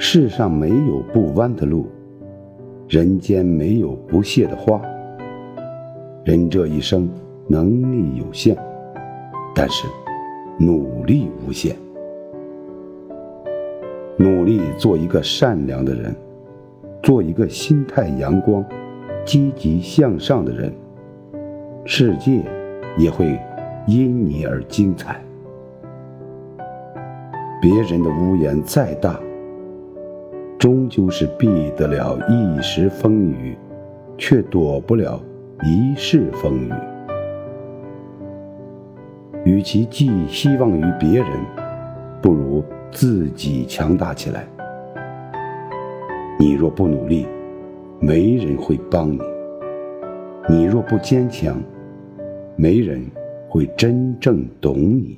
世上没有不弯的路，人间没有不谢的花。人这一生能力有限，但是努力无限。努力做一个善良的人，做一个心态阳光、积极向上的人，世界也会因你而精彩。别人的屋檐再大，终究是避得了一时风雨，却躲不了一世风雨。与其寄希望于别人，不如自己强大起来。你若不努力，没人会帮你；你若不坚强，没人会真正懂你。